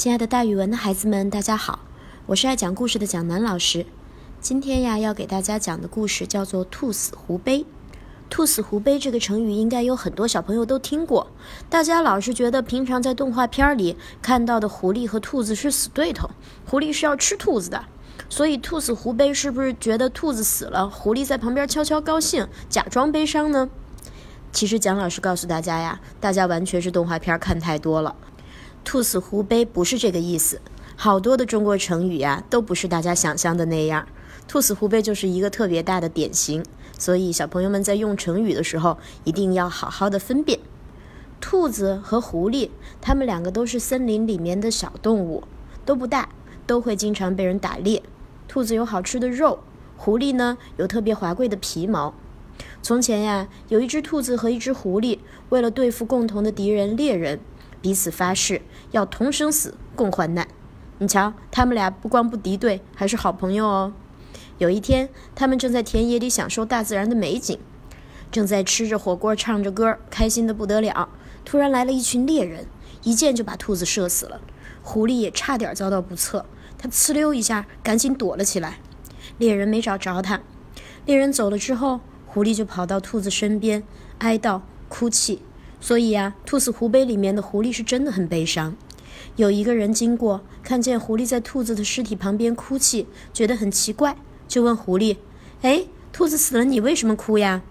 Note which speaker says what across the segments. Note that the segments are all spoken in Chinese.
Speaker 1: 亲爱的，大语文的孩子们，大家好，我是爱讲故事的蒋楠老师。今天呀，要给大家讲的故事叫做“兔死狐悲”。兔死狐悲这个成语，应该有很多小朋友都听过。大家老是觉得，平常在动画片里看到的狐狸和兔子是死对头，狐狸是要吃兔子的，所以兔死狐悲是不是觉得兔子死了，狐狸在旁边悄悄高兴，假装悲伤呢？其实蒋老师告诉大家呀，大家完全是动画片看太多了。兔死狐悲不是这个意思，好多的中国成语呀，都不是大家想象的那样。兔死狐悲就是一个特别大的典型，所以小朋友们在用成语的时候，一定要好好的分辨。兔子和狐狸，它们两个都是森林里面的小动物，都不大，都会经常被人打猎。兔子有好吃的肉，狐狸呢有特别华贵的皮毛。从前呀，有一只兔子和一只狐狸，为了对付共同的敌人猎人。彼此发誓要同生死、共患难。你瞧，他们俩不光不敌对，还是好朋友哦。有一天，他们正在田野里享受大自然的美景，正在吃着火锅、唱着歌，开心的不得了。突然来了一群猎人，一箭就把兔子射死了。狐狸也差点遭到不测，他呲溜一下赶紧躲了起来。猎人没找着他。猎人走了之后，狐狸就跑到兔子身边，哀悼、哭泣。所以呀，《兔死狐悲》里面的狐狸是真的很悲伤。有一个人经过，看见狐狸在兔子的尸体旁边哭泣，觉得很奇怪，就问狐狸：“哎，兔子死了，你为什么哭呀？”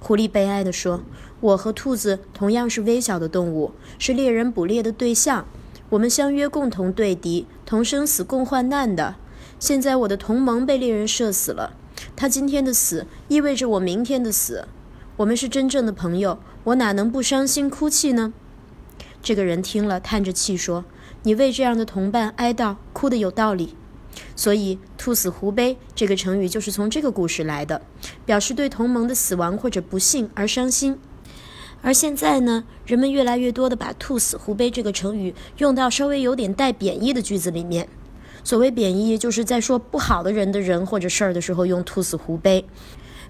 Speaker 1: 狐狸悲哀地说：“我和兔子同样是微小的动物，是猎人捕猎的对象，我们相约共同对敌，同生死，共患难的。现在我的同盟被猎人射死了，他今天的死意味着我明天的死。我们是真正的朋友。”我哪能不伤心哭泣呢？这个人听了，叹着气说：“你为这样的同伴哀悼，哭得有道理。”所以“兔死狐悲”这个成语就是从这个故事来的，表示对同盟的死亡或者不幸而伤心。而现在呢，人们越来越多的把“兔死狐悲”这个成语用到稍微有点带贬义的句子里面。所谓贬义，就是在说不好的人的人或者事儿的时候用“兔死狐悲”。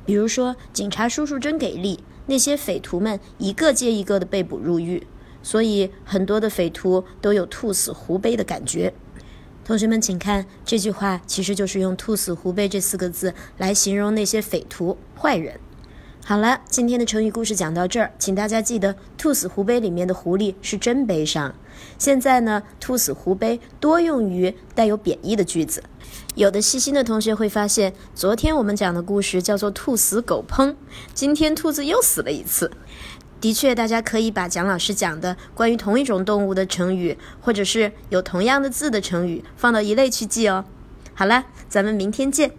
Speaker 1: 比如说，警察叔叔真给力。那些匪徒们一个接一个的被捕入狱，所以很多的匪徒都有兔死狐悲的感觉。同学们，请看这句话，其实就是用“兔死狐悲”这四个字来形容那些匪徒、坏人。好了，今天的成语故事讲到这儿，请大家记得“兔死狐悲”里面的狐狸是真悲伤。现在呢，“兔死狐悲”多用于带有贬义的句子。有的细心的同学会发现，昨天我们讲的故事叫做“兔死狗烹”，今天兔子又死了一次。的确，大家可以把蒋老师讲的关于同一种动物的成语，或者是有同样的字的成语，放到一类去记哦。好了，咱们明天见。